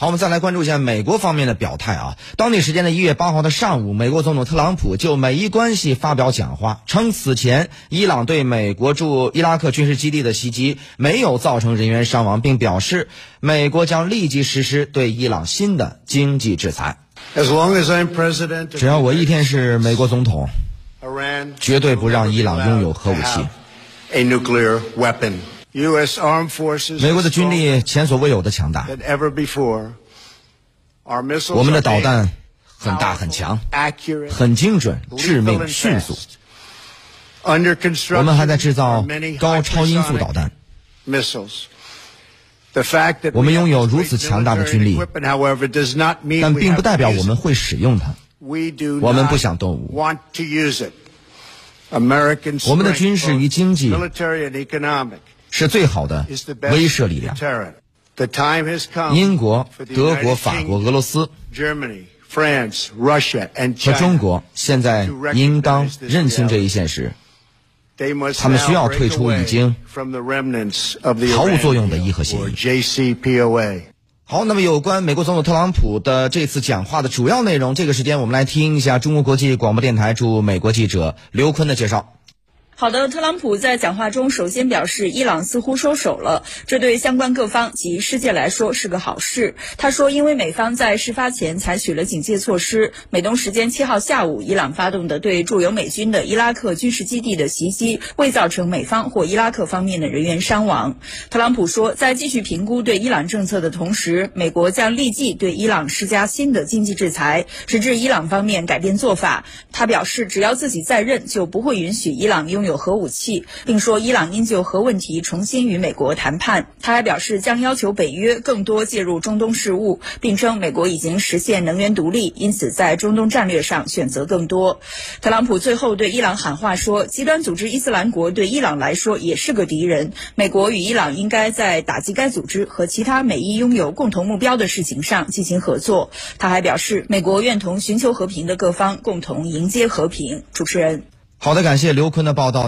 好，我们再来关注一下美国方面的表态啊。当地时间的一月八号的上午，美国总统特朗普就美伊关系发表讲话，称此前伊朗对美国驻伊拉克军事基地的袭击没有造成人员伤亡，并表示美国将立即实施对伊朗新的经济制裁。As long as I'm president，只要我一天是美国总统，绝对不让伊朗拥有核武器。美国的军力前所未有的强大，我们的导弹很大很强，很精准、致命、迅速。我们还在制造高超音速导弹。我们拥有如此强大的军力，但并不代表我们会使用它。我们不想动武。我们的军事与经济。是最好的威慑力量。英国、德国、法国、俄罗斯和中国现在应当认清这一现实，他们需要退出已经毫无作用的伊核协议。好，那么有关美国总统特朗普的这次讲话的主要内容，这个时间我们来听一下中国国际广播电台驻美国记者刘坤的介绍。好的，特朗普在讲话中首先表示，伊朗似乎收手了，这对相关各方及世界来说是个好事。他说，因为美方在事发前采取了警戒措施，美东时间七号下午，伊朗发动的对驻有美军的伊拉克军事基地的袭击未造成美方或伊拉克方面的人员伤亡。特朗普说，在继续评估对伊朗政策的同时，美国将立即对伊朗施加新的经济制裁，直至伊朗方面改变做法。他表示，只要自己在任，就不会允许伊朗拥有。有核武器，并说伊朗应就核问题重新与美国谈判。他还表示将要求北约更多介入中东事务，并称美国已经实现能源独立，因此在中东战略上选择更多。特朗普最后对伊朗喊话说：“极端组织伊斯兰国对伊朗来说也是个敌人，美国与伊朗应该在打击该组织和其他美伊拥有共同目标的事情上进行合作。”他还表示，美国愿同寻求和平的各方共同迎接和平。主持人。好的，感谢刘坤的报道。